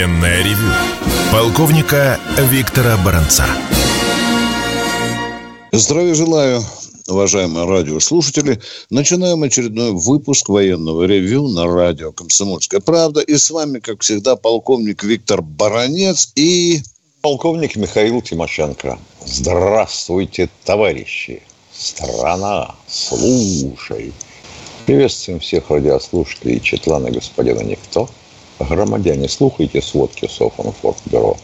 Военное ревю полковника Виктора Баранца. Здравия желаю, уважаемые радиослушатели. Начинаем очередной выпуск военного ревю на радио «Комсомольская правда». И с вами, как всегда, полковник Виктор Баранец и... Полковник Михаил Тимошенко. Здравствуйте, товарищи. Страна, слушай. Приветствуем всех радиослушателей Четлана господина Никто. Громадяне, слухайте сводки Софонфордбюро.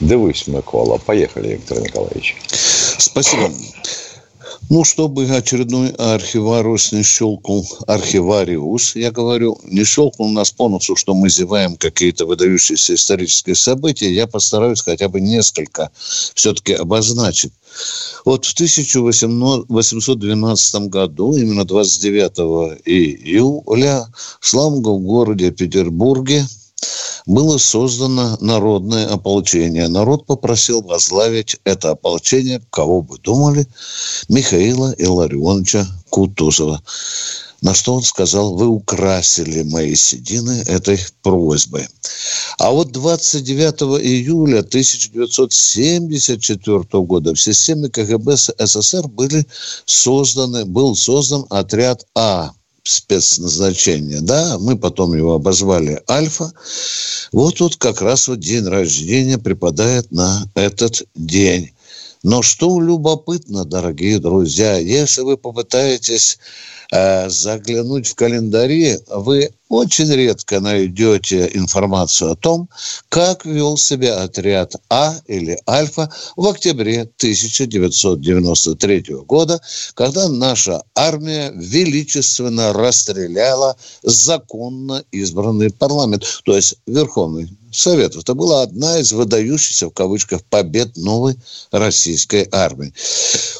Дивись, Микола. Поехали, Виктор Николаевич. Спасибо. Ну, чтобы очередной архивариус не щелкнул, архивариус, я говорю, не щелкнул нас по носу, что мы зеваем какие-то выдающиеся исторические события, я постараюсь хотя бы несколько все-таки обозначить. Вот в 1812 году, именно 29 июля, в славном городе Петербурге, было создано народное ополчение. Народ попросил возглавить это ополчение, кого бы думали, Михаила Илларионовича Кутузова. На что он сказал, вы украсили мои седины этой просьбой. А вот 29 июля 1974 года в системе КГБ СССР были созданы, был создан отряд А спецназначения, да, мы потом его обозвали Альфа. Вот тут как раз вот день рождения припадает на этот день. Но что любопытно, дорогие друзья, если вы попытаетесь э, заглянуть в календари, вы очень редко найдете информацию о том, как вел себя отряд А или Альфа в октябре 1993 года, когда наша армия величественно расстреляла законно избранный парламент, то есть Верховный Совет. Это была одна из выдающихся, в кавычках, побед новой российской армии.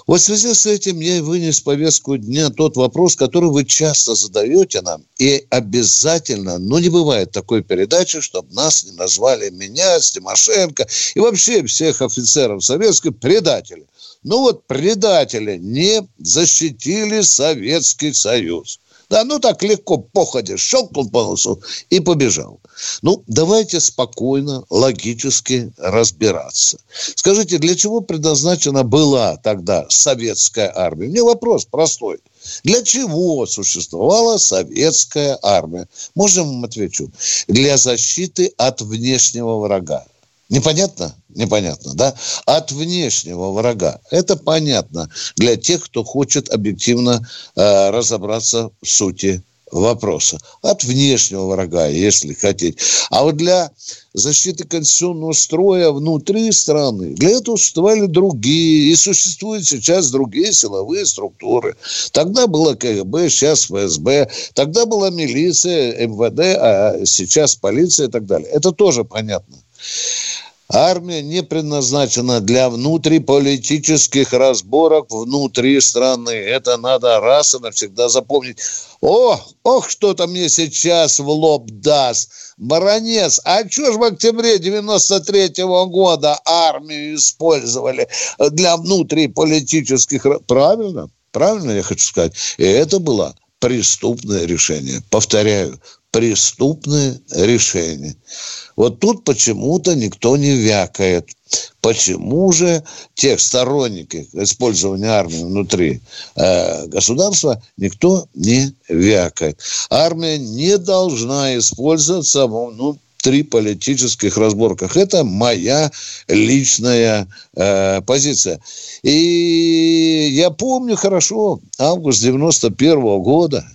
Вот в связи с этим я вынес повестку дня тот вопрос, который вы часто задаете нам, и обязательно, ну не бывает такой передачи, чтобы нас не назвали меня, Тимошенко и вообще всех офицеров советской предатели. Ну вот предатели не защитили Советский Союз. Да, ну так легко, походя, щелкнул по носу и побежал. Ну, давайте спокойно, логически разбираться. Скажите, для чего предназначена была тогда советская армия? Мне вопрос простой. Для чего существовала советская армия? Можно вам отвечу? Для защиты от внешнего врага. Непонятно? Непонятно, да? От внешнего врага. Это понятно для тех, кто хочет объективно э, разобраться в сути вопроса. От внешнего врага, если хотите. А вот для защиты конституционного строя внутри страны, для этого существовали другие, и существуют сейчас другие силовые структуры. Тогда было КГБ, сейчас ФСБ, тогда была милиция, МВД, а сейчас полиция и так далее. Это тоже понятно. Армия не предназначена для внутриполитических разборок внутри страны. Это надо раз и навсегда запомнить. О, ох, что-то мне сейчас в лоб даст. Баронец, а что ж в октябре 93 -го года армию использовали для внутриполитических... Правильно, правильно я хочу сказать. И это было преступное решение. Повторяю, преступное решение. Вот тут почему-то никто не вякает. Почему же тех сторонники использования армии внутри э, государства никто не вякает? Армия не должна использоваться ну, три политических разборках. Это моя личная э, позиция. И я помню хорошо, август 91 -го года,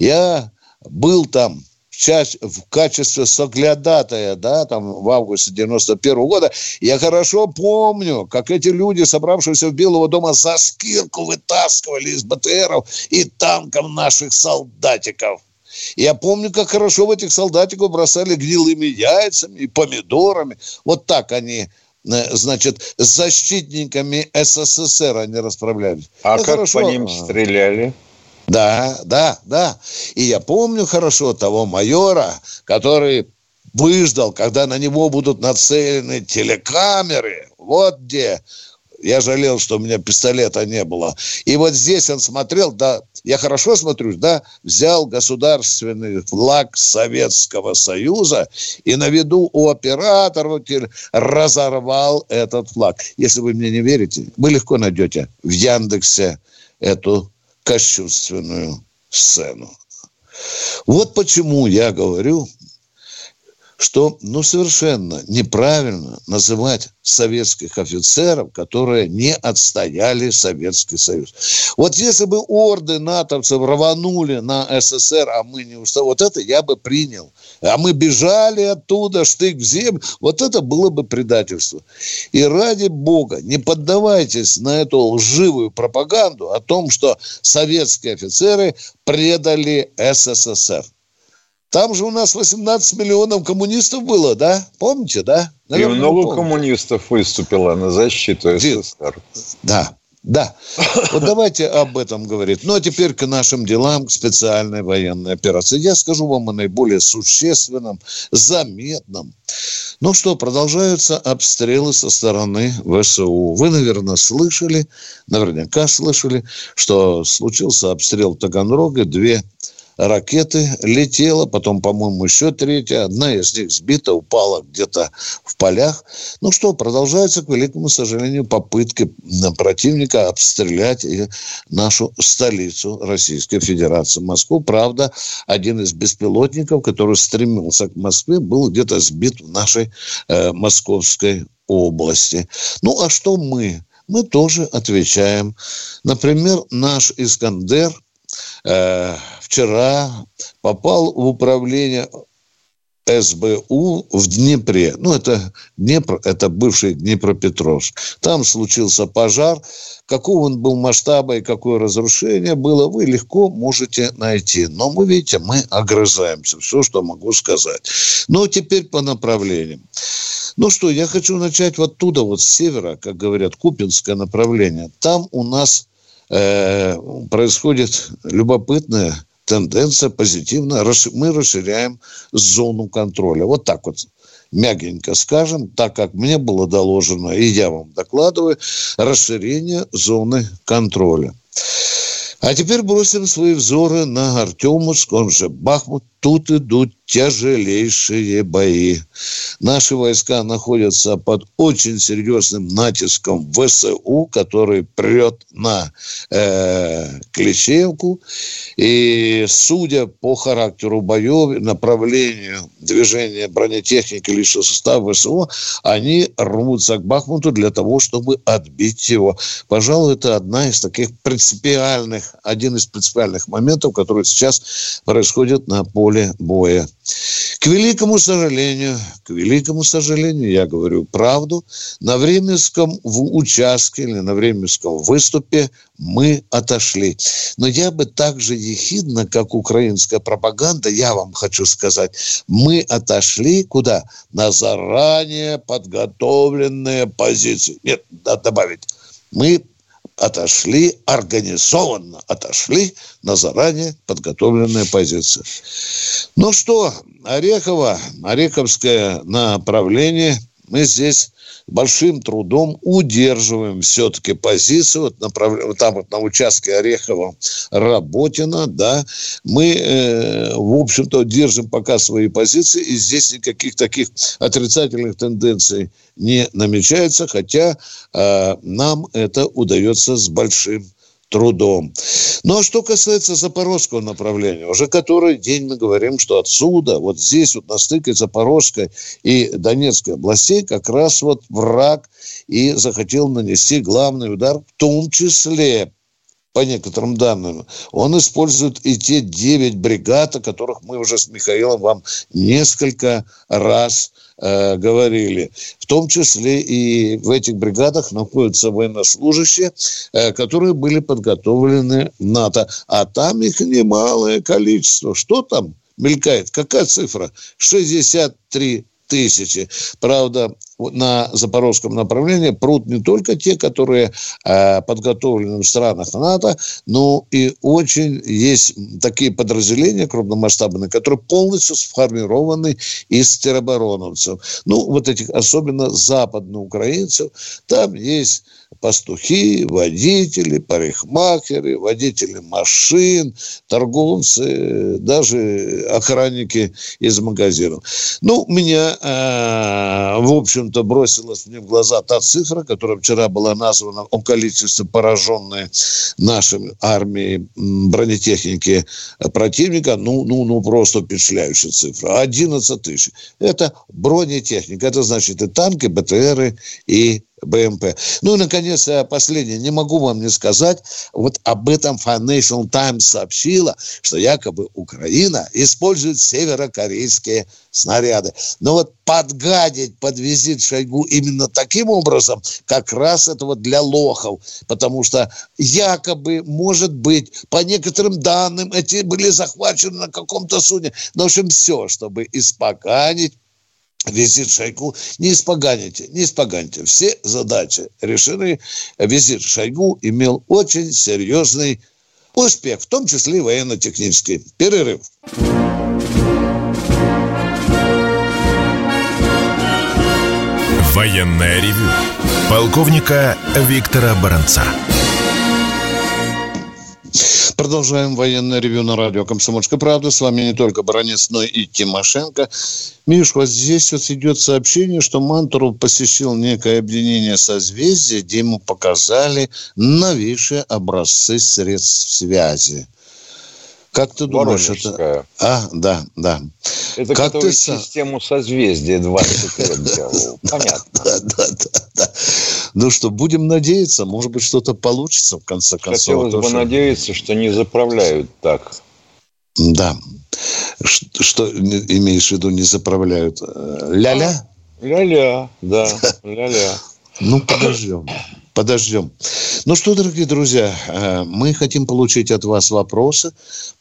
я был там часть в качестве соглядатая, да, там в августе 91 -го года, я хорошо помню, как эти люди, собравшиеся в Белого дома, за скирку вытаскивали из БТРов и танков наших солдатиков. Я помню, как хорошо в этих солдатиков бросали гнилыми яйцами и помидорами. Вот так они э, значит, с защитниками СССР они расправлялись. А Это как хорошо. по ним стреляли? Да, да, да. И я помню хорошо того майора, который выждал, когда на него будут нацелены телекамеры. Вот где Я жалел, что у меня пистолета не было. И вот здесь он смотрел, да, я хорошо смотрю, да, взял государственный флаг Советского Союза и на виду у оператора разорвал этот флаг. Если вы мне не верите, вы легко найдете в Яндексе эту кощунственную сцену. Вот почему я говорю, что ну, совершенно неправильно называть советских офицеров, которые не отстояли Советский Союз. Вот если бы орды натовцев рванули на СССР, а мы не устали, вот это я бы принял. А мы бежали оттуда, штык в землю, вот это было бы предательство. И ради бога, не поддавайтесь на эту лживую пропаганду о том, что советские офицеры предали СССР. Там же у нас 18 миллионов коммунистов было, да? Помните, да? Наверное, И много коммунистов выступило на защиту СССР. Да, да. Вот давайте об этом говорить. Ну, а теперь к нашим делам, к специальной военной операции. Я скажу вам о наиболее существенном, заметном. Ну что, продолжаются обстрелы со стороны ВСУ. Вы, наверное, слышали, наверняка слышали, что случился обстрел Таганрога. Две ракеты летела, потом, по-моему, еще третья. Одна из них сбита, упала где-то в полях. Ну что, продолжаются, к великому сожалению, попытки противника обстрелять нашу столицу Российской Федерации, Москву. Правда, один из беспилотников, который стремился к Москве, был где-то сбит в нашей э, московской области. Ну, а что мы? Мы тоже отвечаем. Например, наш Искандер – э, вчера попал в управление СБУ в Днепре. Ну, это Днепр, это бывший Днепропетровск. Там случился пожар. Какого он был масштаба и какое разрушение было, вы легко можете найти. Но мы, видите, мы огрызаемся. Все, что могу сказать. Но теперь по направлениям. Ну что, я хочу начать вот оттуда, вот с севера, как говорят, Купинское направление. Там у нас Э, происходит любопытная тенденция позитивно. Мы расширяем зону контроля. Вот так вот мягенько скажем, так как мне было доложено, и я вам докладываю, расширение зоны контроля. А теперь бросим свои взоры на Артемовск, он же Бахмут. Тут идут тяжелейшие бои. Наши войска находятся под очень серьезным натиском ВСУ, который прет на э, Клещевку. И судя по характеру боев, направлению движения бронетехники личного состава ВСУ, они рвутся к Бахмуту для того, чтобы отбить его. Пожалуй, это одна из таких принципиальных, один из принципиальных моментов, которые сейчас происходят на поле боя. К великому сожалению, к великому сожалению, я говорю правду, на Временском участке или на Временском выступе мы отошли. Но я бы так же ехидно, как украинская пропаганда, я вам хочу сказать, мы отошли куда? На заранее подготовленные позиции. Нет, добавить. Мы отошли, организованно отошли на заранее подготовленные позиции. Ну что, Орехово, Ореховское направление, мы здесь большим трудом удерживаем все-таки позицию. Вот направ... Там вот на участке Орехова Работина, да, мы, э, в общем-то, держим пока свои позиции, и здесь никаких таких отрицательных тенденций не намечается, хотя э, нам это удается с большим трудом. Ну, а что касается запорожского направления, уже который день мы говорим, что отсюда, вот здесь вот на стыке Запорожской и Донецкой областей как раз вот враг и захотел нанести главный удар, в том числе по некоторым данным, он использует и те девять бригад, о которых мы уже с Михаилом вам несколько раз э, говорили. В том числе и в этих бригадах находятся военнослужащие, э, которые были подготовлены НАТО. А там их немалое количество. Что там мелькает? Какая цифра? 63 тысячи. Правда, на запорожском направлении прут не только те, которые э, подготовлены в странах НАТО, но и очень есть такие подразделения крупномасштабные, которые полностью сформированы из теробороновцев. Ну, вот этих особенно западноукраинцев. Там есть пастухи, водители, парикмахеры, водители машин, торговцы, даже охранники из магазинов. Ну, меня, э, в общем-то, бросилась мне в глаза та цифра, которая вчера была названа о количестве пораженной нашей армией бронетехники противника. Ну, ну, ну, просто впечатляющая цифра. 11 тысяч. Это бронетехника. Это значит и танки, БТРы, и БМП. Ну и, наконец, последнее. Не могу вам не сказать, вот об этом Financial Times сообщила, что якобы Украина использует северокорейские снаряды. Но вот подгадить под визит Шойгу именно таким образом, как раз это вот для лохов. Потому что якобы, может быть, по некоторым данным, эти были захвачены на каком-то судне. Но, в общем, все, чтобы испоганить визит Шойгу. Не испоганите, не испоганите. Все задачи решены. Визит Шойгу имел очень серьезный успех, в том числе и военно-технический. Перерыв. Военная ревю. Полковника Виктора Баранца. Продолжаем военное ревю на радио «Комсомольская правда». С вами не только Баранец, но и Тимошенко. Миш, вот здесь вот идет сообщение, что Мантуров посещил некое объединение созвездия, где ему показали новейшие образцы средств связи. Как ты думаешь, это... А, да, да. Это как ты систему созвездия 20 лет делал. Понятно. Да, да, да, да. Ну что, будем надеяться, может быть, что-то получится в конце концов. Хотелось бы что... надеяться, что не заправляют так. Да. Что, что имеешь в виду, не заправляют? Ля-ля? Ля-ля, да, ля-ля. Ну, подождем подождем. Ну что, дорогие друзья, э, мы хотим получить от вас вопросы.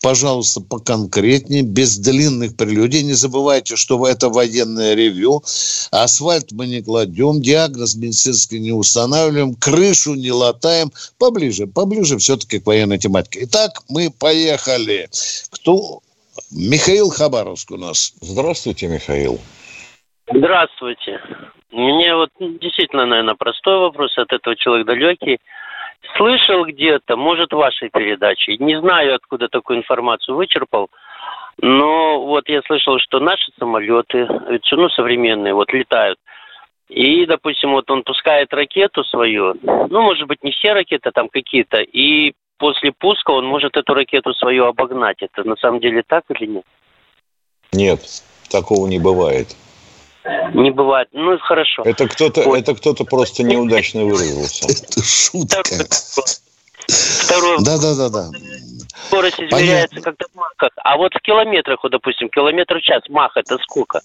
Пожалуйста, поконкретнее, без длинных прелюдий. Не забывайте, что это военное ревю. Асфальт мы не кладем, диагноз медицинский не устанавливаем, крышу не латаем. Поближе, поближе все-таки к военной тематике. Итак, мы поехали. Кто? Михаил Хабаровск у нас. Здравствуйте, Михаил. Здравствуйте. Мне вот ну, действительно, наверное, простой вопрос от этого человека далекий. Слышал где-то, может, в вашей передаче, не знаю, откуда такую информацию вычерпал, но вот я слышал, что наши самолеты, ну, современные, вот летают, и, допустим, вот он пускает ракету свою, ну, может быть, не все ракеты, там какие-то, и после пуска он может эту ракету свою обогнать. Это на самом деле так или нет? Нет, такого не бывает. Не бывает. Ну, хорошо. Это кто-то, вот. это кто-то просто неудачно выразился. Это шутка. Второй да, да, да, да. Скорость измеряется как-то в махах. А вот в километрах, вот, допустим, километр в час, мах это сколько?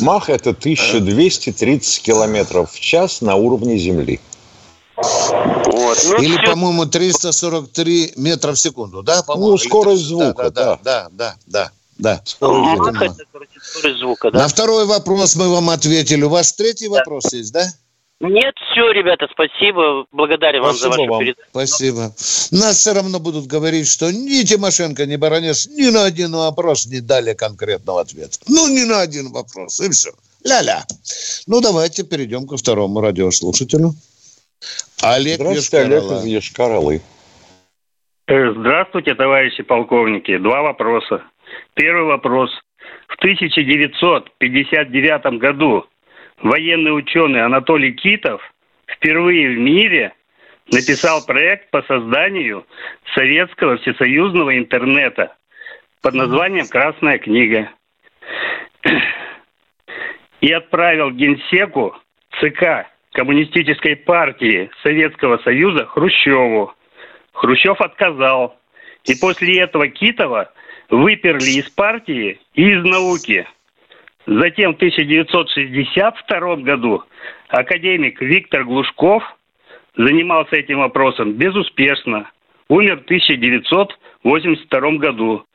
Мах это 1230 километров в час на уровне Земли. Вот. Ну, Или, все... по-моему, 343 метра в секунду, да? Ну, скорость звука, да. Да, да, да, да. Да. Скорость звука. скорость звука, да. На второй вопрос мы вам ответили. У вас третий да. вопрос есть, да? Нет, все, ребята, спасибо. Благодарю вам за вашу вам. передачу. Спасибо. Нас все равно будут говорить, что ни Тимошенко, ни Баранец ни на один вопрос не дали конкретного ответа. Ну, ни на один вопрос, и все. Ля-ля. Ну, давайте перейдем ко второму радиослушателю. Олег Здравствуйте, Олег из Ешкаралы. Э, здравствуйте, товарищи полковники. Два вопроса. Первый вопрос. В 1959 году военный ученый Анатолий Китов впервые в мире написал проект по созданию советского всесоюзного интернета под названием «Красная книга». И отправил Генсеку ЦК Коммунистической партии Советского Союза Хрущеву. Хрущев отказал. И после этого Китова выперли из партии и из науки. Затем в 1962 году академик Виктор Глушков занимался этим вопросом безуспешно. Умер в 1982 году.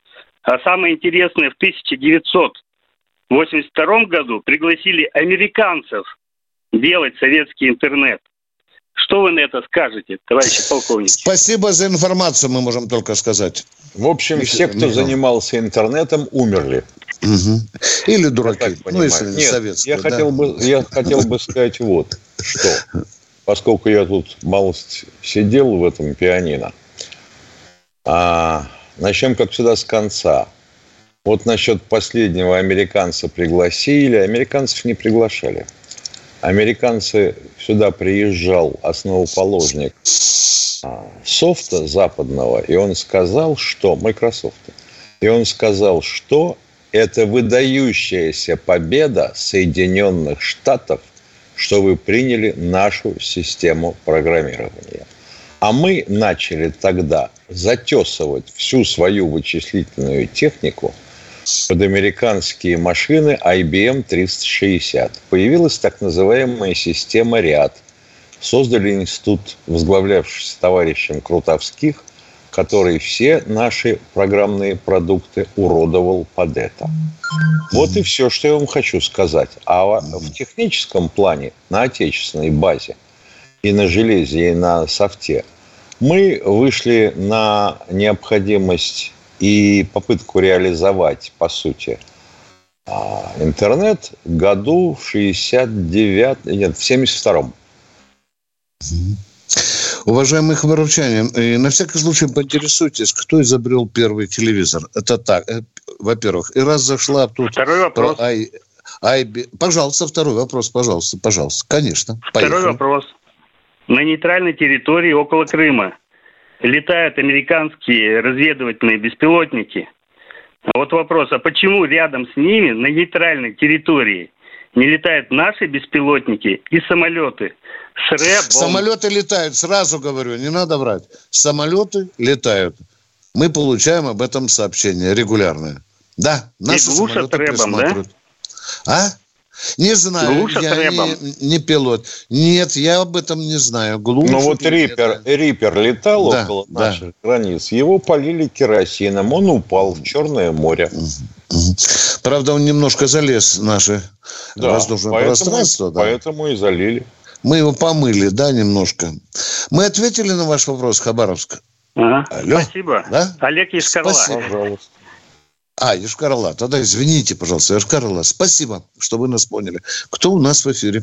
А самое интересное, в 1982 году пригласили американцев делать советский интернет. Что вы на это скажете, товарищи полковники? Спасибо за информацию, мы можем только сказать. В общем, все, кто занимался интернетом, умерли. Угу. Или дураки. Ну, если Нет, советские. Я, да? хотел бы, я хотел бы сказать вот что. поскольку я тут мало сидел в этом пианино, а, начнем, как всегда, с конца. Вот насчет последнего американца пригласили, американцев не приглашали. Американцы сюда приезжал основоположник а, софта западного, и он сказал, что Microsoft, и он сказал, что это выдающаяся победа Соединенных Штатов, что вы приняли нашу систему программирования. А мы начали тогда затесывать всю свою вычислительную технику под американские машины IBM 360. Появилась так называемая система «Ряд». Создали институт, возглавлявшийся товарищем Крутовских, который все наши программные продукты уродовал под это. Вот и все, что я вам хочу сказать. А в техническом плане, на отечественной базе, и на железе, и на софте, мы вышли на необходимость и попытку реализовать, по сути, а, интернет году в 69 нет, в 72-м. Уважаемые хабаровчане, на всякий случай поинтересуйтесь, кто изобрел первый телевизор. Это так, э, во-первых. И раз зашла тут... Второй вопрос. Про I, пожалуйста, второй вопрос, пожалуйста, пожалуйста. Конечно. Второй поехали. вопрос. На нейтральной территории около Крыма летают американские разведывательные беспилотники. Вот вопрос, а почему рядом с ними на нейтральной территории не летают наши беспилотники и самолеты с рэбом? Самолеты летают, сразу говорю, не надо врать. Самолеты летают. Мы получаем об этом сообщение регулярное. Да, наши и самолеты рэбом, да? А? Не знаю, Глушат я не, не пилот. Нет, я об этом не знаю. Глушат Но вот Рипер, Рипер летал да, около да. наших границ. Его полили керосином. Он упал в Черное море. Правда, он немножко залез в наше да, воздушное поэтому, пространство. Да. Поэтому и залили. Мы его помыли, да, немножко. Мы ответили на ваш вопрос, Хабаровск. Ага. Алло. Спасибо. Да? Олег Искарла. Спасибо. Пожалуйста. А, Йошкар-Ола. Тогда извините, пожалуйста, Йошкар-Ола. Спасибо, что вы нас поняли. Кто у нас в эфире?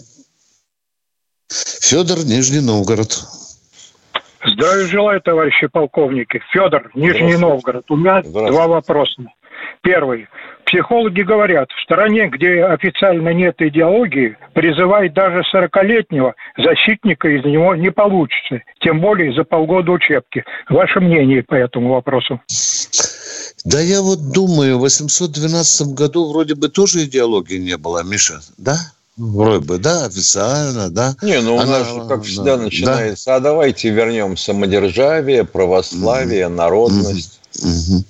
Федор, Нижний Новгород. Здравия желаю, товарищи полковники. Федор, Нижний Новгород. У меня два вопроса. Первый. Психологи говорят, в стране, где официально нет идеологии, призывать даже 40-летнего защитника из него не получится. Тем более за полгода учебки. Ваше мнение по этому вопросу? Да я вот думаю, в 812 году вроде бы тоже идеологии не было, Миша, да? Вроде бы, да, официально, да. Не, ну у Она, нас же, как всегда, да, начинается, да. а давайте вернем самодержавие, православие, mm народность. mm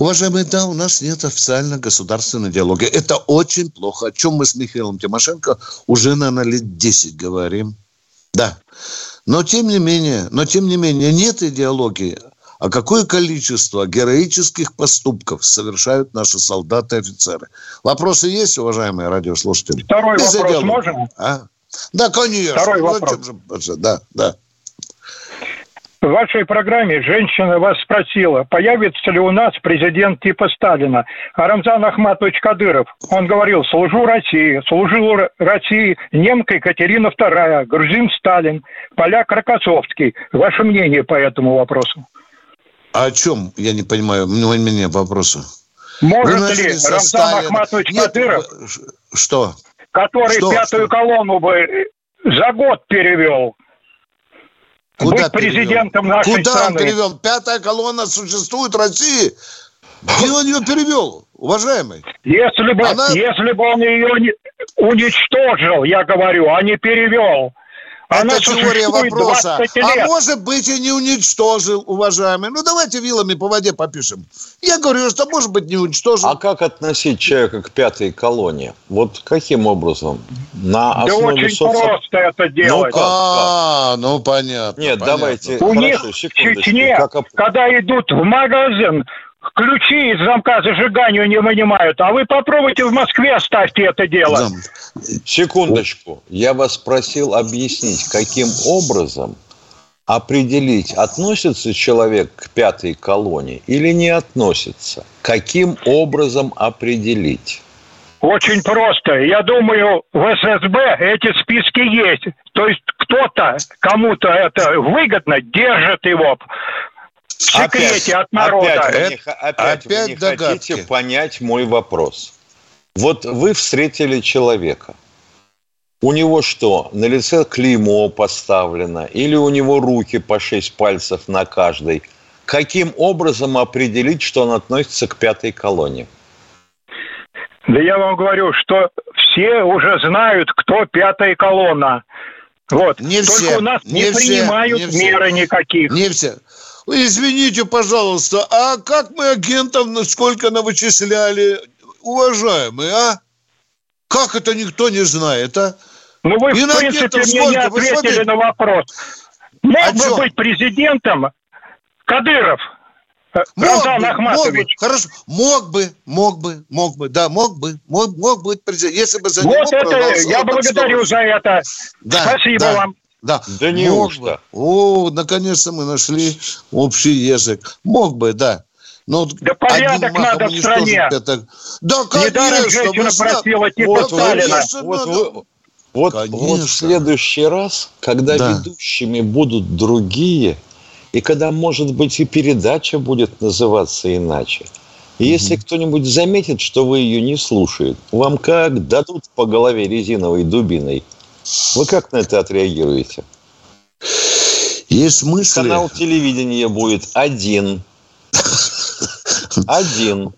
Уважаемые, да, у нас нет официально государственной диалоги. Это очень плохо. О чем мы с Михаилом Тимошенко уже, наверное, лет 10 говорим. Да. Но тем не менее, но тем не менее, нет идеологии а какое количество героических поступков совершают наши солдаты и офицеры. Вопросы есть, уважаемые радиослушатели? Второй Без вопрос диалога. можем? А? Да, конечно. Второй вопрос. Же, да, да. В вашей программе женщина вас спросила, появится ли у нас президент типа Сталина. А Рамзан Ахматович Кадыров, он говорил, служу России, служил России немка Екатерина II, грузин Сталин, поляк Рокоссовский. Ваше мнение по этому вопросу? А о чем, я не понимаю, у меня вопросы. Может ли Рамзан Ахматович Нет, Кадыров, что? который что? пятую что? колонну бы за год перевел, Куда быть президентом перевел? нашей Куда страны? он перевел? Пятая колонна существует в России. Где он ее перевел, уважаемый? Если бы, Она... если бы он ее уничтожил, я говорю, а не перевел, она Это теория вопроса. А может быть и не уничтожил, уважаемый. Ну давайте вилами по воде попишем. Я говорю, что может быть не уничтожил. А как относить человека к пятой колонии? Вот каким образом? На основе да очень соци... просто это делать. Ну, как, а, ну понятно. Нет, понятно. давайте. У них в Чечне, как... когда идут в магазин, ключи из замка зажигания не вынимают. А вы попробуйте в Москве оставьте это дело. Секундочку. Я вас просил объяснить, каким образом определить, относится человек к пятой колонии или не относится. Каким образом определить? Очень просто. Я думаю, в ССБ эти списки есть. То есть кто-то, кому-то это выгодно, держит его секрете опять, от народа. Опять, вы не, опять, опять вы не догадки. хотите понять мой вопрос. Вот вы встретили человека. У него что, на лице клеймо поставлено? Или у него руки по шесть пальцев на каждой? Каким образом определить, что он относится к пятой колонии? Да я вам говорю, что все уже знают, кто пятая колонна. Вот. Не Только все, у нас не, не принимают не меры никаких. Не все. Извините, пожалуйста, а как мы агентов сколько навычисляли, уважаемые, а? Как это никто не знает, а? Ну вы, И в принципе, мне не ответили на вопрос. Мог а бы что? быть президентом Кадыров, Мог бы, мог бы, хорошо, мог бы, мог бы, мог бы, да, мог бы, мог, мог быть президент, если бы за вот него это, я благодарю за это. Да, Спасибо да. вам. Да, да неужто? О, наконец-то мы нашли общий язык. Мог бы, да. Но да порядок надо в стране. Это... Да, конечно. Недаром женщина просила типа вот, Сталина. Вот, вот, вот, вот в следующий раз, когда да. ведущими будут другие, и когда, может быть, и передача будет называться иначе. И если кто-нибудь заметит, что вы ее не слушаете, вам как дадут по голове резиновой дубиной, вы как на это отреагируете? Есть мысли... Канал телевидения будет один. Один.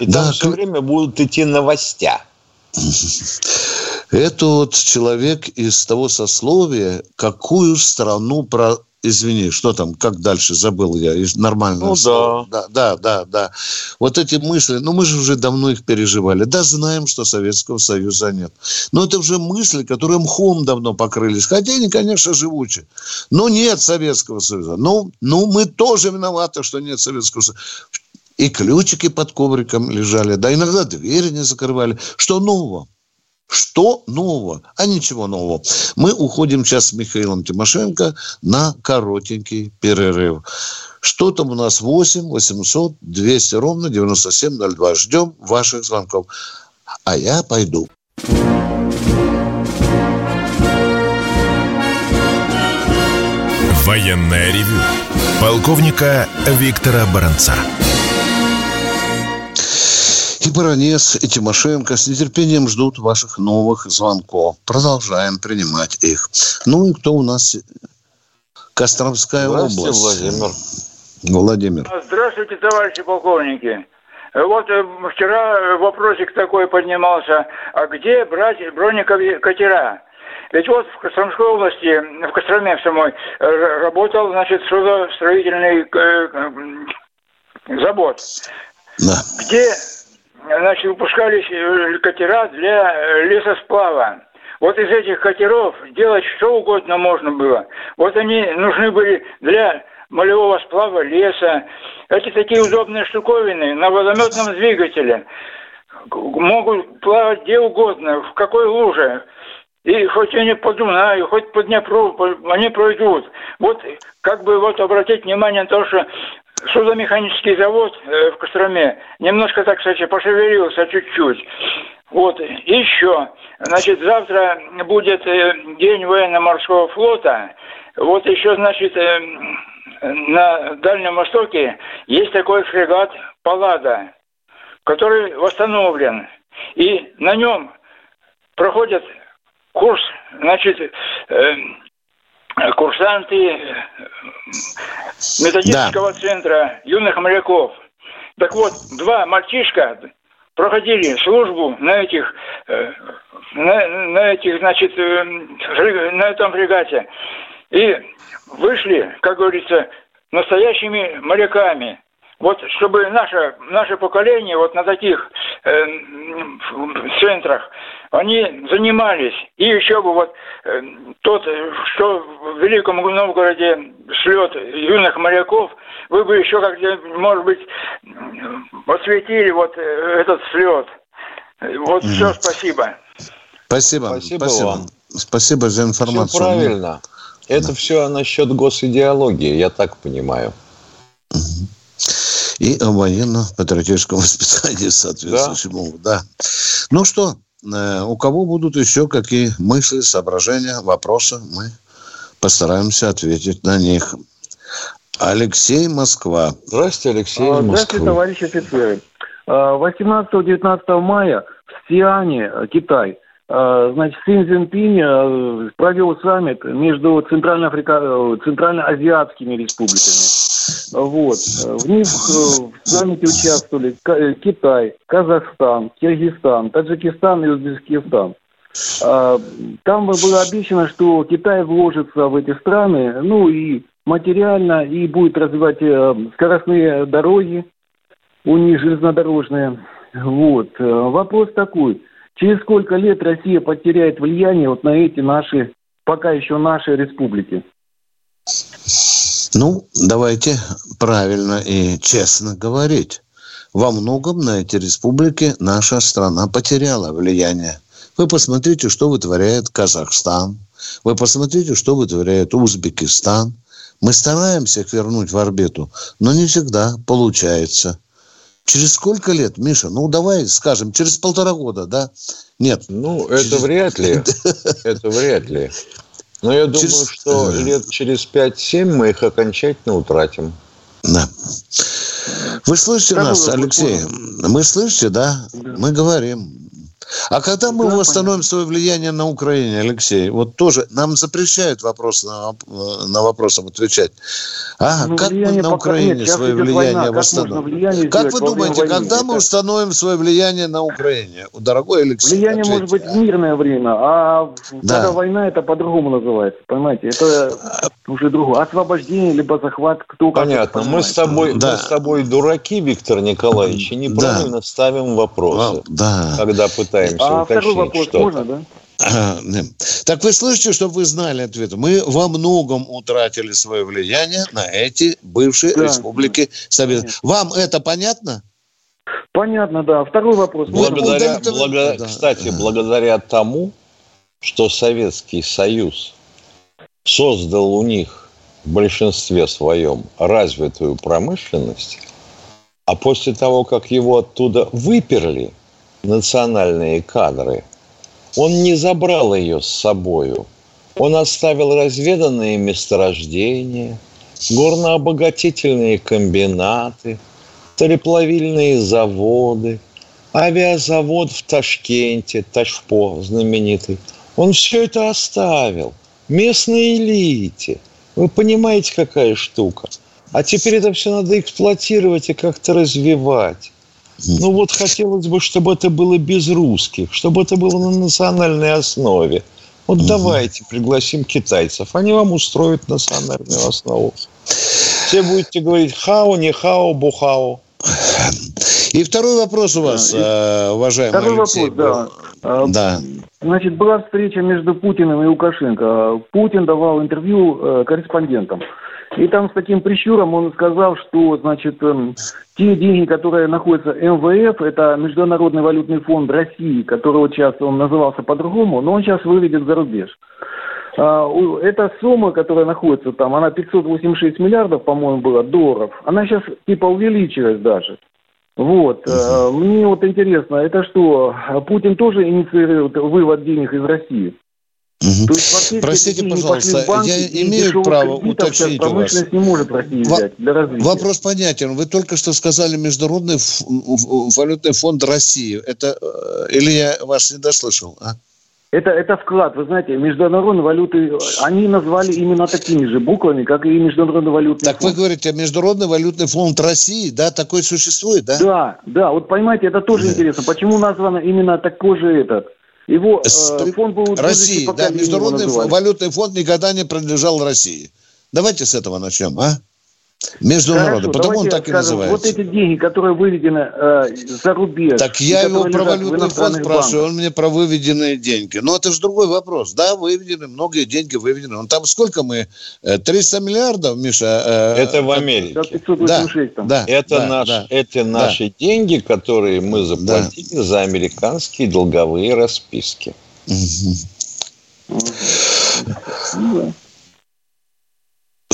И да, там все время будут идти новостя. Это вот человек из того сословия, какую страну про извини, что там, как дальше, забыл я, нормально. Ну да. Да, да, да, да. Вот эти мысли, ну мы же уже давно их переживали. Да, знаем, что Советского Союза нет. Но это уже мысли, которые мхом давно покрылись. Хотя они, конечно, живучи. Но нет Советского Союза. Ну, ну мы тоже виноваты, что нет Советского Союза. И ключики под ковриком лежали, да, иногда двери не закрывали. Что нового? Что нового? А ничего нового. Мы уходим сейчас с Михаилом Тимошенко на коротенький перерыв. Что там у нас 8 800 200 ровно 9702. Ждем ваших звонков. А я пойду. Военная ревю. Полковника Виктора Баранца. И Баранец, и Тимошенко с нетерпением ждут ваших новых звонков. Продолжаем принимать их. Ну и кто у нас? Костромская область. Владимир. Владимир. Здравствуйте, товарищи полковники. Вот э, вчера вопросик такой поднимался, а где брать бронниковые катера? Ведь вот в Костромской области, в Костроме в самой, э, работал, значит, судостроительный э, завод. Да. Где значит, выпускались э, катера для э, лесосплава. Вот из этих катеров делать что угодно можно было. Вот они нужны были для молевого сплава леса. Эти такие удобные штуковины на водометном двигателе могут плавать где угодно, в какой луже. И хоть они по Дунаю, хоть по Днепру, они пройдут. Вот как бы вот обратить внимание на то, что судомеханический завод э, в Костроме немножко, так сказать, пошевелился чуть-чуть. Вот, еще, значит, завтра будет э, день военно-морского флота. Вот еще, значит, э, на Дальнем Востоке есть такой фрегат «Паллада», который восстановлен. И на нем проходят курс, значит, курсанты э, методического да. центра юных моряков. Так вот, два мальчишка проходили службу на этих, э, на, на этих, значит, э, на этом фрегате. И вышли, как говорится, настоящими моряками. Вот чтобы наше, наше поколение вот на таких э, центрах они занимались. И еще бы вот э, тот, что в Великом Новгороде слет юных моряков, вы бы еще как-то, может быть, осветили вот э, этот слет. Вот mm все, спасибо. Спасибо. Спасибо, спасибо. вам. Спасибо за информацию. Все правильно. Это да. все насчет госидеологии, я так понимаю. И о военно-патриотическом воспитании соответствующему. Да. да. Ну что, э, у кого будут еще какие мысли, соображения, вопросы, мы постараемся ответить на них. Алексей Москва. Здравствуйте, Алексей а, Здравствуйте, товарищи офицеры. 18-19 а, мая в Сиане, Китай, а, значит, Син Цзиньпинь провел саммит между. Центральноазиатскими республиками. Вот. В них в саммите участвовали Китай, Казахстан, Киргизстан, Таджикистан и Узбекистан. Там было обещано, что Китай вложится в эти страны, ну и материально и будет развивать э, скоростные дороги, у них железнодорожные. Вот. Э, вопрос такой. Через сколько лет Россия потеряет влияние вот на эти наши, пока еще наши республики? Ну, давайте правильно и честно говорить. Во многом на эти республики наша страна потеряла влияние. Вы посмотрите, что вытворяет Казахстан. Вы посмотрите, что вытворяет Узбекистан. Мы стараемся их вернуть в орбиту, но не всегда получается. Через сколько лет, Миша? Ну, давай скажем, через полтора года, да? Нет. Ну, это через... вряд ли. Это вряд ли. Но я думаю, через... что лет через 5-7 мы их окончательно утратим. Да. Вы слышите да, нас, Алексей? Мы слышите, да? да? Мы говорим. А когда мы да, восстановим понятно. свое влияние на Украине, Алексей, вот тоже нам запрещают вопрос на, на вопросы отвечать. А ну, как мы на Украине нет, свое влияние война, восстановим? Как, как вы думаете, когда войны? мы установим свое влияние на Украине? Дорогой Алексей. Влияние ответьте. может быть в мирное время, а да. когда война, это по-другому называется. Понимаете? Это уже другое. Освобождение, либо захват, кто Понятно. Мы с тобой, да. мы с тобой дураки, Виктор Николаевич, и неправильно да. ставим вопросы. Да. Когда пытаемся пытаемся а уточнить второй вопрос что-то. можно, да? Так вы слышите, чтобы вы знали ответ? Мы во многом утратили свое влияние на эти бывшие да. республики Совета. Вам это понятно? Понятно, да. Второй вопрос. Благодаря, благо, да. Кстати, благодаря тому, что Советский Союз создал у них в большинстве своем развитую промышленность, а после того, как его оттуда выперли – национальные кадры, он не забрал ее с собою. Он оставил разведанные месторождения, горнообогатительные комбинаты, сталеплавильные заводы, авиазавод в Ташкенте, Ташпо знаменитый. Он все это оставил местной элите. Вы понимаете, какая штука? А теперь это все надо эксплуатировать и как-то развивать. Ну вот хотелось бы, чтобы это было без русских, чтобы это было на национальной основе. Вот угу. давайте пригласим китайцев, они вам устроят национальную основу. Все будете говорить хао, не хао, бухао. И второй вопрос у вас, да, э, уважаемый Второй Алексей. вопрос, да. Да. Значит, была встреча между Путиным и Лукашенко. Путин давал интервью э, корреспондентам. И там с таким прищуром он сказал, что, значит, эм, те деньги, которые находятся МВФ, это Международный валютный фонд России, которого сейчас он назывался по-другому, но он сейчас выведет за рубеж. А, эта сумма, которая находится там, она 586 миллиардов, по-моему, была долларов, она сейчас типа увеличилась даже. Вот. Угу. Мне вот интересно, это что, Путин тоже инициирует вывод денег из России? Угу. есть, Простите, пожалуйста, банки, я имею право уточнить у вас. не может взять для развития. Вопрос понятен. Вы только что сказали Международный валютный фонд России. Это э, или я вас не дослышал? А? Это, это вклад, вы знаете, международные валюты, они назвали именно такими же буквами, как и Международный валютный так фонд. Так вы говорите, Международный валютный фонд России, да, такой существует, да? Да, да, вот понимаете, это тоже интересно, почему названо именно такой же этот, его э, фонд был... России, да, Международный валютный фонд никогда не принадлежал России. Давайте с этого начнем, а? Международный, Хорошо, потому он так скажем, и называется. Вот эти деньги, которые выведены э, за рубеж. Так я его про валютный фонд спрашиваю, он мне про выведенные деньги. Но это же другой вопрос. Да, выведены, многие деньги выведены. Он там сколько мы? 300 э, миллиардов, Миша? Э, это в Америке. Да, да, это да, наш, да, это наши да. деньги, которые мы заплатили да. за американские долговые расписки. Угу.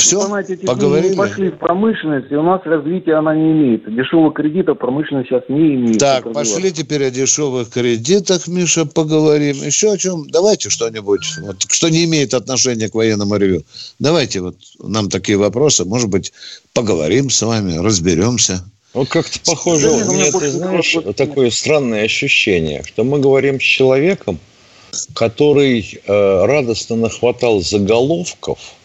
Все, Фанатики поговорили. пошли в промышленность, и у нас развития она не имеет. Дешевого кредита промышленность сейчас не имеет. Так, пошли теперь о дешевых кредитах, Миша, поговорим. Еще о чем? Давайте что-нибудь, вот, что не имеет отношения к военному ревю. Давайте вот нам такие вопросы, может быть, поговорим с вами, разберемся. Вот как-то похоже, да, у меня, ты знаешь, вопрос... такое странное ощущение, что мы говорим с человеком, который э, радостно нахватал заголовков –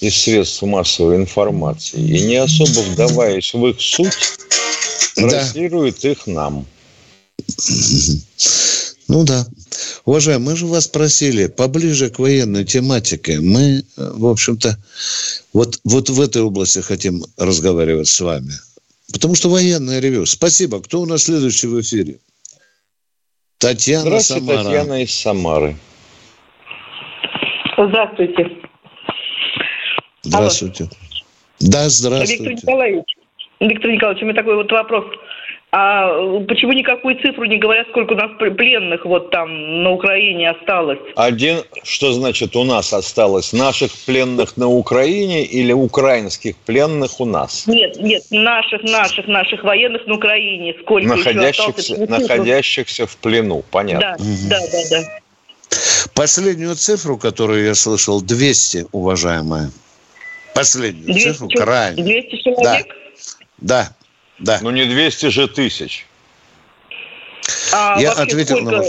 из средств массовой информации и не особо вдаваясь в их суть, транслирует да. их нам. Ну да. Уважаемые, мы же вас просили поближе к военной тематике. Мы, в общем-то, вот, вот в этой области хотим разговаривать с вами. Потому что военное ревю. Спасибо. Кто у нас следующий в эфире? Татьяна Здравствуйте, Самара. Татьяна из Самары. Здравствуйте. Здравствуйте. Алло. Да, здравствуйте. Виктор Николаевич, Виктор Николаевич, у меня такой вот вопрос. А почему никакую цифру не говорят, сколько у нас пленных вот там на Украине осталось? Один, что значит у нас осталось? Наших пленных на Украине или украинских пленных у нас? Нет, нет, наших, наших, наших военных на Украине. Сколько находящихся, еще осталось? Находящихся в плену, понятно. Да, угу. да, да, да. Последнюю цифру, которую я слышал, 200, уважаемая. Последнюю 200, цифру, крайне. 200 человек? Да, да. Ну не 200 же тысяч. А Я ответил сколько, на ваш...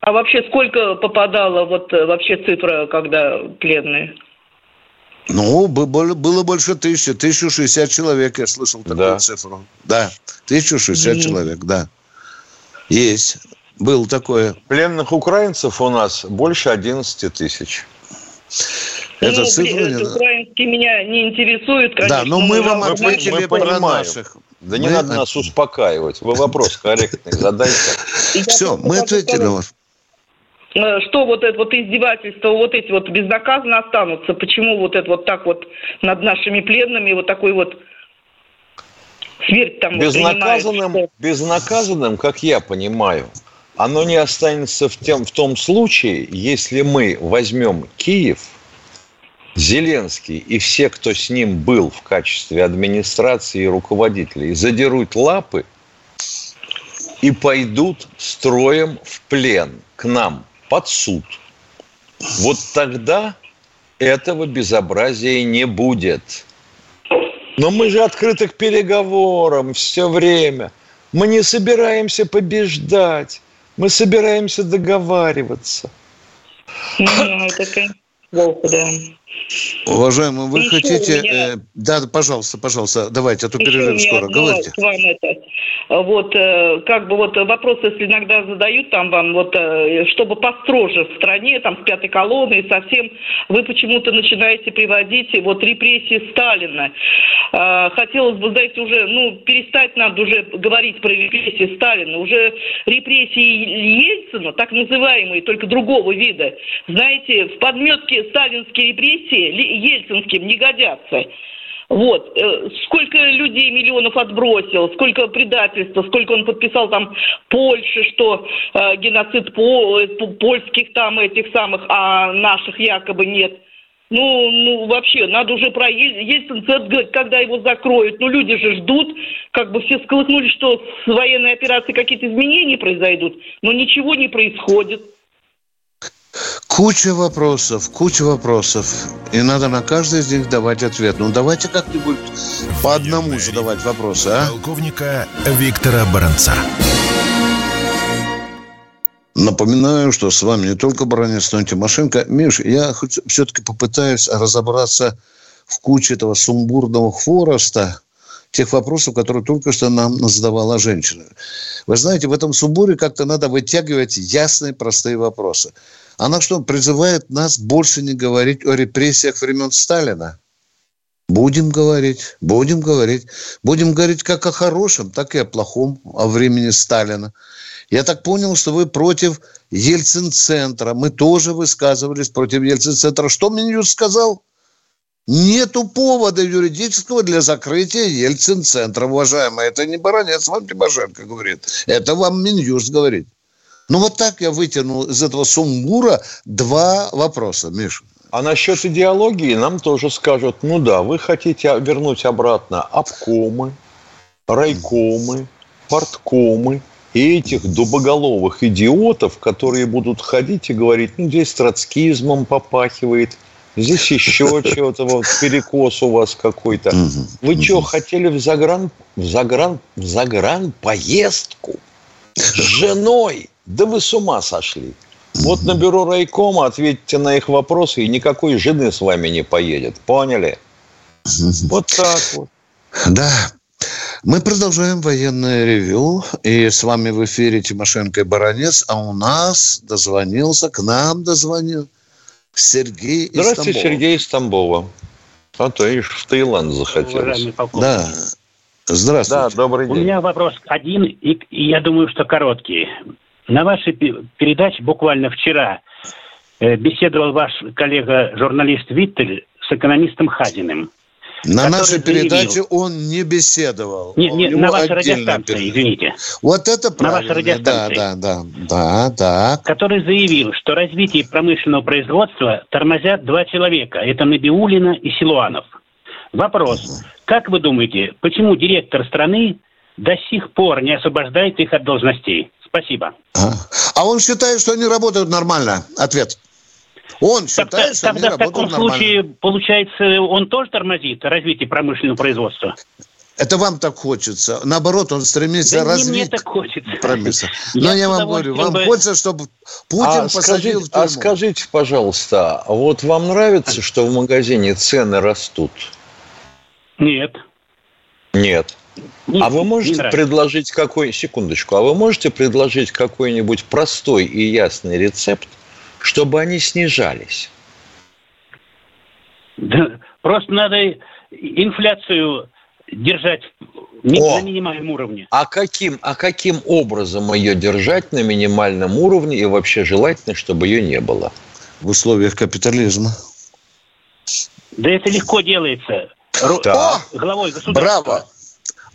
А вообще сколько попадало вот э, вообще цифра, когда пленные? Ну, было больше тысячи. Тысячу шестьдесят человек, я слышал такую да. цифру. Да, тысячу шестьдесят человек, да. Есть. Было такое. Пленных украинцев у нас больше 11 тысяч. Это ну, цифры... Не... Украинские меня не интересуют, конечно. Да, но мы вам ответили мы про понимаем. наших. Да не мы... надо нас успокаивать. Вы вопрос корректный задайте. Все, мы ответили вас. Э, что вот это вот издевательство, вот эти вот безнаказанно останутся? Почему вот это вот так вот над нашими пленными вот такой вот смерть там безнаказанным, вот безнаказанным, как я понимаю, оно не останется в, тем, в том случае, если мы возьмем Киев – Зеленский и все, кто с ним был в качестве администрации и руководителей, задерут лапы и пойдут строем в плен к нам под суд. Вот тогда этого безобразия не будет. Но мы же открыты к переговорам все время. Мы не собираемся побеждать. Мы собираемся договариваться. Ну, это, плохо, да. Уважаемый, вы Еще хотите... Меня... Э, да, пожалуйста, пожалуйста, давайте, а то перерыв скоро. Говорите. С вами это. Вот, э, как бы вот вопрос, если иногда задают там вам, вот, э, чтобы построже в стране, там, с пятой колонны и совсем, вы почему-то начинаете приводить вот репрессии Сталина. Э, хотелось бы, знаете, уже, ну, перестать надо уже говорить про репрессии Сталина. Уже репрессии Ельцина, так называемые, только другого вида, знаете, в подметке сталинские репрессии ельцинским не годятся. Вот. Э, сколько людей миллионов отбросил, сколько предательства, сколько он подписал там Польши, что э, геноцид по, э, польских там этих самых, а наших якобы нет. Ну, ну, вообще, надо уже про Ельцин говорить, когда его закроют. Ну, люди же ждут, как бы все сколыхнули, что с военной операцией какие-то изменения произойдут, но ничего не происходит. Куча вопросов, куча вопросов. И надо на каждый из них давать ответ. Ну, давайте как-нибудь по одному задавать вопросы, а? Полковника Виктора Баранца. Напоминаю, что с вами не только Баранец, но и Тимошенко. Миш, я хоть все-таки попытаюсь разобраться в куче этого сумбурного хвороста, тех вопросов, которые только что нам задавала женщина. Вы знаете, в этом сумбуре как-то надо вытягивать ясные, простые вопросы. Она что, призывает нас больше не говорить о репрессиях времен Сталина? Будем говорить, будем говорить. Будем говорить как о хорошем, так и о плохом, о времени Сталина. Я так понял, что вы против Ельцин-центра. Мы тоже высказывались против Ельцин-центра. Что Минюст сказал? Нету повода юридического для закрытия Ельцин-центра, уважаемые. Это не Баранец вам Тимошенко говорит. Это вам Минюст говорит. Ну, вот так я вытянул из этого сумбура два вопроса, Миша. А насчет идеологии нам тоже скажут, ну да, вы хотите вернуть обратно обкомы, райкомы, порткомы и этих дубоголовых идиотов, которые будут ходить и говорить, ну здесь троцкизмом попахивает, здесь еще чего-то, вот перекос у вас какой-то. Вы что, хотели в загран, в загран, в загран поездку с женой? Да вы с ума сошли. Вот на бюро райкома ответьте на их вопросы, и никакой жены с вами не поедет. Поняли? Вот так вот. Да. Мы продолжаем военное ревю. И с вами в эфире Тимошенко и Баранец. А у нас дозвонился, к нам дозвонил Сергей из Здравствуйте, Тамбова. Сергей из Тамбова. А то и в Таиланд захотелось. Да. Здравствуйте. Да, добрый день. У меня вопрос один, и, и я думаю, что короткий. На вашей передаче буквально вчера э, беседовал ваш коллега-журналист Виттель с экономистом Хазиным. На нашей передаче он не беседовал. Не, не, на вашей радиостанции, перед... извините. Вот это правильно. На вашей радиостанции. Да, да, да, да, Который заявил, что развитие промышленного производства тормозят два человека. Это Набиулина и Силуанов. Вопрос. Как вы думаете, почему директор страны до сих пор не освобождает их от должностей? Спасибо. А, а он считает, что они работают нормально? Ответ. Он считает, тогда, что тогда они в таком случае, нормально. получается, он тоже тормозит развитие промышленного производства? Это вам так хочется. Наоборот, он стремится да развить не мне так хочется. промысел. Но я, я вам говорю, вам бы... хочется, чтобы Путин а посадил скажите, в тюрьму. А скажите, пожалуйста, вот вам нравится, что в магазине цены растут? Нет. Нет. А вы можете предложить какой... Секундочку. А вы можете предложить какой-нибудь простой и ясный рецепт, чтобы они снижались? Да, просто надо инфляцию держать О, на минимальном уровне. А каким, а каким образом ее держать на минимальном уровне и вообще желательно, чтобы ее не было? В условиях капитализма. Да это легко делается. Да. Главой государства. Браво!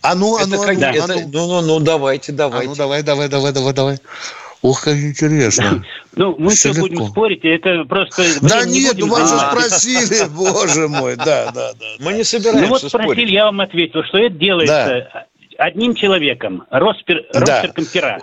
А ну, а ну, а ну, это, ну, ну, ну, давайте, давайте. А ну, давай, давай, давай, давай, давай. Ох, как интересно. Ну, мы все будем спорить, это просто... Да нет, ну вас же спросили, боже мой, да, да, да. Мы не собираемся Ну вот спросили, я вам ответил, что это делается одним человеком, росперком пера.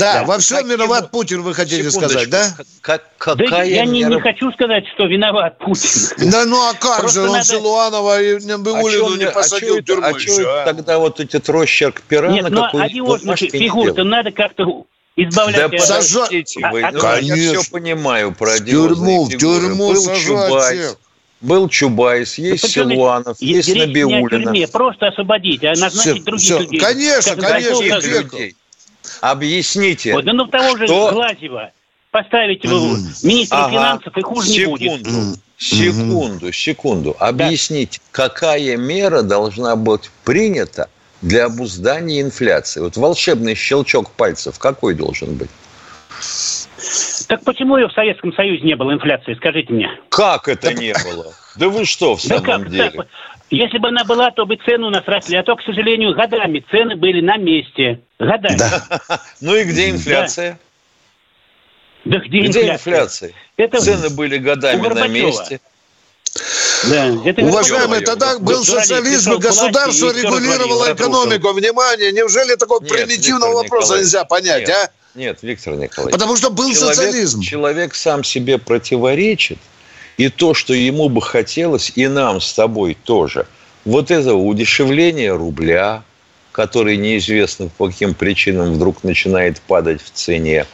Да, да, во всем Каким... виноват Путин, вы хотите сказать, да? Как, какая да я не, не хочу сказать, что виноват Путин. Да ну а как Просто же, он надо... Силуанова и Набиулину а не посадил а в тюрьму а еще, а? тогда вот эти росчерк пера Нет, на ну одиозных фигур-то надо как-то избавлять. Да подождите вы, а, ну, конечно. я все понимаю про В тюрьму, в тюрьму Был Чубайс, был Чубайс, есть да Силуанов, есть Набиулина. Просто освободить, а назначить все, других все. людей. Конечно, конечно. Людей. Объясните. Вот, да ну того же что... Глазева поставить его министром ага. финансов и хуже секунду, не будет. Секунду, секунду. Объясните, да. какая мера должна быть принята для обуздания инфляции? Вот волшебный щелчок пальцев какой должен быть? Так почему ее в Советском Союзе не было инфляции, скажите мне? Как это не было? Да вы что, в самом деле? Если бы она была, то бы цены у нас росли. А то, к сожалению, годами цены были на месте. Годами. Да. Ну и где инфляция? Да, да где, где инфляция? инфляция? Это Цены были годами на месте. Да, это Уважаемый, тогда был социализм, и государство регулировало экономику. Внимание, неужели такого Нет, примитивного вопроса нельзя понять, Нет. а? Нет, Виктор Николаевич. Потому что был человек, социализм. Человек сам себе противоречит, и то, что ему бы хотелось, и нам с тобой тоже, вот это удешевление рубля, который неизвестно по каким причинам вдруг начинает падать в цене,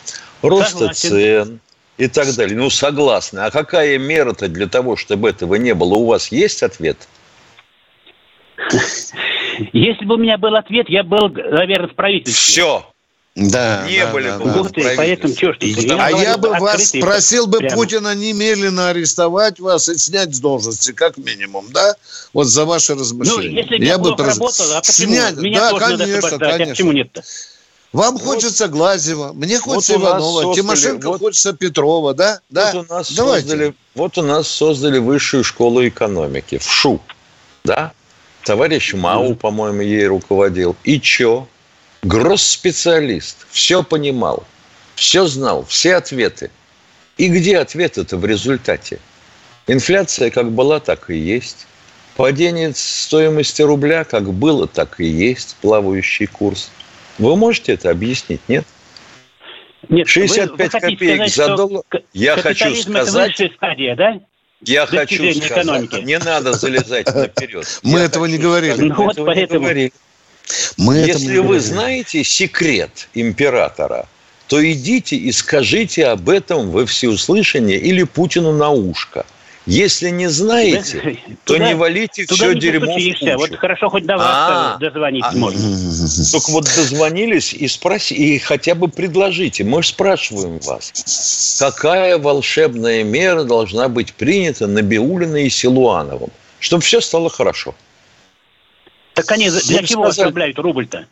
роста цен и так далее. Ну, согласны. А какая мера-то для того, чтобы этого не было? У вас есть ответ? Если бы у меня был ответ, я был, наверное, в правительстве. Все. Да, не да, были да, бы. Да. Вот поэтому что ж ты, А я бы вас просил бы прямо. Путина немедленно арестовать вас и снять с должности, как минимум, да? Вот за ваши размышления. Ну, если я бы прос... работал, а почему? Снять, Меня да, конечно, конечно. А почему нет-то? Вам вот, хочется Глазева, мне хочется вот Иванова, создали, Тимошенко вот, хочется Петрова, да? да? Вот, у нас создали, вот у нас создали высшую школу экономики, в ШУ, да? Товарищ Мау, mm. по-моему, ей руководил. И чё? Гросспециалист, все понимал, все знал, все ответы. И где ответы-то в результате? Инфляция как была, так и есть. Падение стоимости рубля как было, так и есть. Плавающий курс. Вы можете это объяснить, нет? Нет, 65 вы, вы копеек сказать, за доллар. Я хочу сказать... Это стадия, да? Я хочу сказать, экономики. не надо залезать наперед. Мы этого не говорили. Ну вот поэтому... Мы Если вы знаете секрет императора, то идите и скажите об этом во всеуслышание или Путину на ушко. Если не знаете, туда, то не валите все не дерьмо в кучу. Вот хорошо, хоть до вас а, дозвониться а, можно. Только вот дозвонились и спроси, и хотя бы предложите. Мы же спрашиваем вас, какая волшебная мера должна быть принята на Биулина и Силуановым, чтобы все стало хорошо. Так они для чего сказали... ослабляют рубль-то?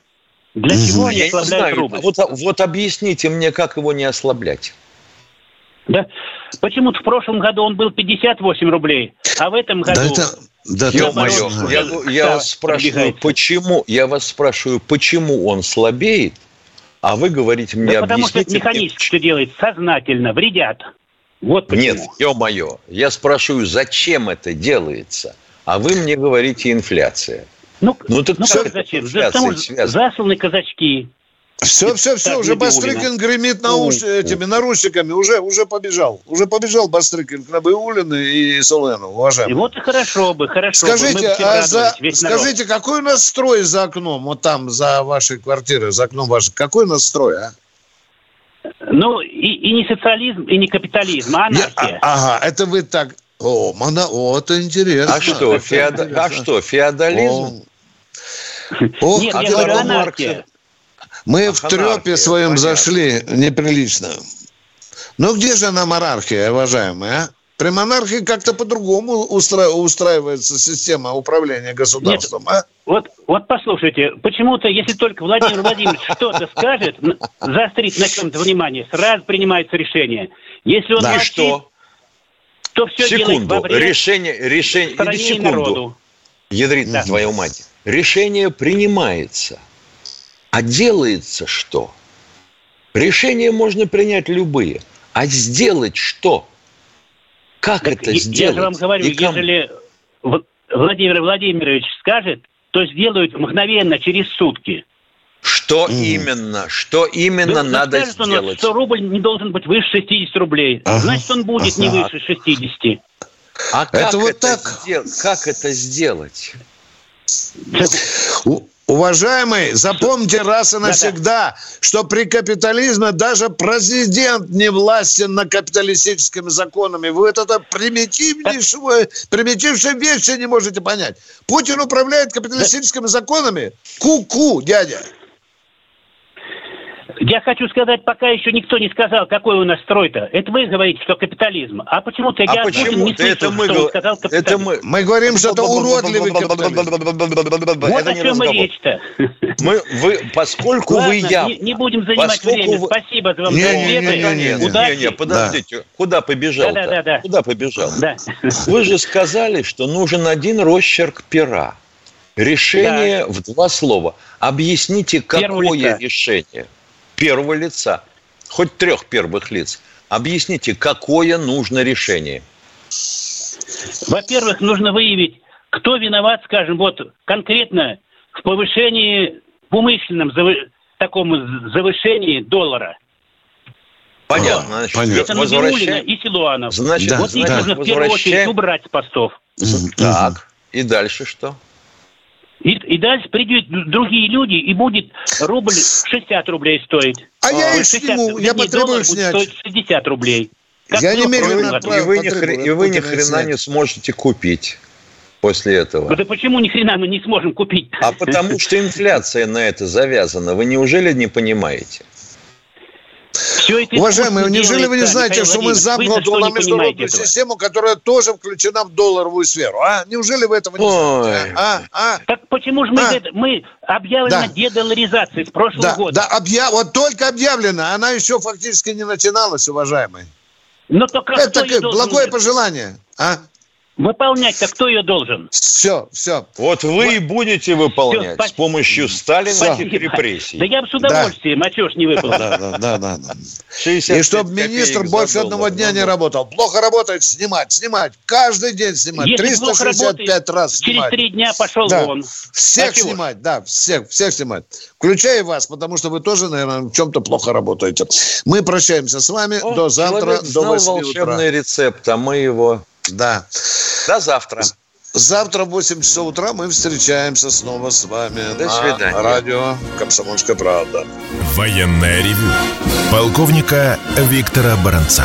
Для чего они ослабляют рубль? Вот, вот объясните мне, как его не ослаблять. Да? Почему-то в прошлом году он был 58 рублей, а в этом году... Да это... Да, Ё-моё, я, я вас спрашиваю, почему, я вас спрашиваю, почему он слабеет, а вы говорите мне, да потому что это механически делает, сознательно, вредят. Вот почему. Нет, ё-моё, я спрашиваю, зачем это делается, а вы мне говорите инфляция. Ну, ну так ну, как зачем? Засланы казачки, все, все, все, уже Бастрыкин гремит на уш... этими наручниками, уже, уже побежал. Уже побежал Бастрыкин к Набиулину и Солену, уважаемый. И вот и хорошо бы, хорошо скажите, бы. А за... Скажите, какой у нас строй за окном, вот там, за вашей квартирой, за окном вашей, какой у нас строй, а? Ну, и, и не социализм, и не капитализм, а анархия. Я, а, ага, это вы так... О, моно... О это интересно. А что, феод... а что феодализм? О, Нет, я говорю анархия. Мы а в трепе своем понятно. зашли неприлично. Но где же она монархия, уважаемые, а? При монархии как-то по-другому устра... устраивается система управления государством, Нет, а? Вот, вот послушайте, почему-то, если только Владимир Владимирович что-то скажет, заострит на чем-то внимание, сразу принимается решение. Если он да, молчит, что? То все секунду. во решение, решение, или секунду. Народу. Ядрит да. твою мать. Решение принимается – а делается что? Решения можно принять любые. А сделать что? Как так это я, сделать? Я же вам говорю, ежели Владимир Владимирович скажет, то сделают мгновенно, через сутки. Что mm. именно? Что именно ну, надо скажет сделать? Что рубль не должен быть выше 60 рублей. Ага. Значит, он будет ага. не выше 60. А как это, вот это так? Сдел... как это сделать? Уважаемый, запомните раз и навсегда, что при капитализме даже президент не властен на капиталистическими законами. Вы это примитивнейшую, примитивнейшую вещь не можете понять. Путин управляет капиталистическими законами? Ку-ку, дядя. Я хочу сказать, пока еще никто не сказал, какой у нас строй-то. Это вы говорите, что капитализм. А почему-то а я почему? не слышал, это мы, что он сказал капитализм. Это мы, мы говорим, что это уродливый капитализм. Вот о чем и речь-то. Мы, вы, поскольку Ладно, вы я... Не, не будем занимать время. Вы... Спасибо за вам не, ответы. Не, не, не, не, не, подождите. Да. Куда побежал да, да, да, Куда побежал? Да. Вы же сказали, что нужен один росчерк пера. Решение да. в два слова. Объясните, какое решение? Первого лица, хоть трех первых лиц. Объясните, какое нужно решение? Во-первых, нужно выявить, кто виноват, скажем, вот конкретно в повышении, в умышленном завы, таком завышении доллара. Понятно. Значит, Понятно. Это Возвращаем... и Силуанов. Значит, вот значит, их нужно в первую очередь убрать с постов. Так, и дальше что? И, и дальше придут другие люди, и будет рубль 60 рублей стоить. А, а я их сниму, я потребую снять. Стоит 60 рублей. Как я немедленно и вы, ни хрена, и вы ни хрена не сможете купить после этого. Да почему ни хрена мы не сможем купить? А потому что инфляция на это завязана. Вы неужели не понимаете? Все это Уважаемые, неужели вы не знаете, что мы замкнуты на международную систему, которая тоже включена в долларовую сферу? А? Неужели вы этого не знаете? А? А? Так почему же мы, а? мы объявлена да. дедоларизация с прошлого да, года? Да, объяв... вот только объявлена, она еще фактически не начиналась, уважаемые. Но только Это такое благое пожелание. А? Выполнять-то кто ее должен? Все, все. Вот вы вот. и будете выполнять все, с помощью сталинских репрессий. Да я бы с удовольствием, да. а чего ж не выполнил? Да, да, да. да. И чтобы министр больше одного дня не работал. Плохо работает, снимать, снимать. Каждый день снимать. Если 365 раз снимать. Через три дня пошел да. вон. Всех а снимать, да, всех, всех снимать. Включая вас, потому что вы тоже, наверное, в чем-то плохо работаете. Мы прощаемся с вами О, до завтра, до 8 волшебный утра. рецепт, а мы его да. До завтра. Завтра в 8 часов утра мы встречаемся снова с вами До свидания. радио «Комсомольская правда». Военная ревю. Полковника Виктора Баранца.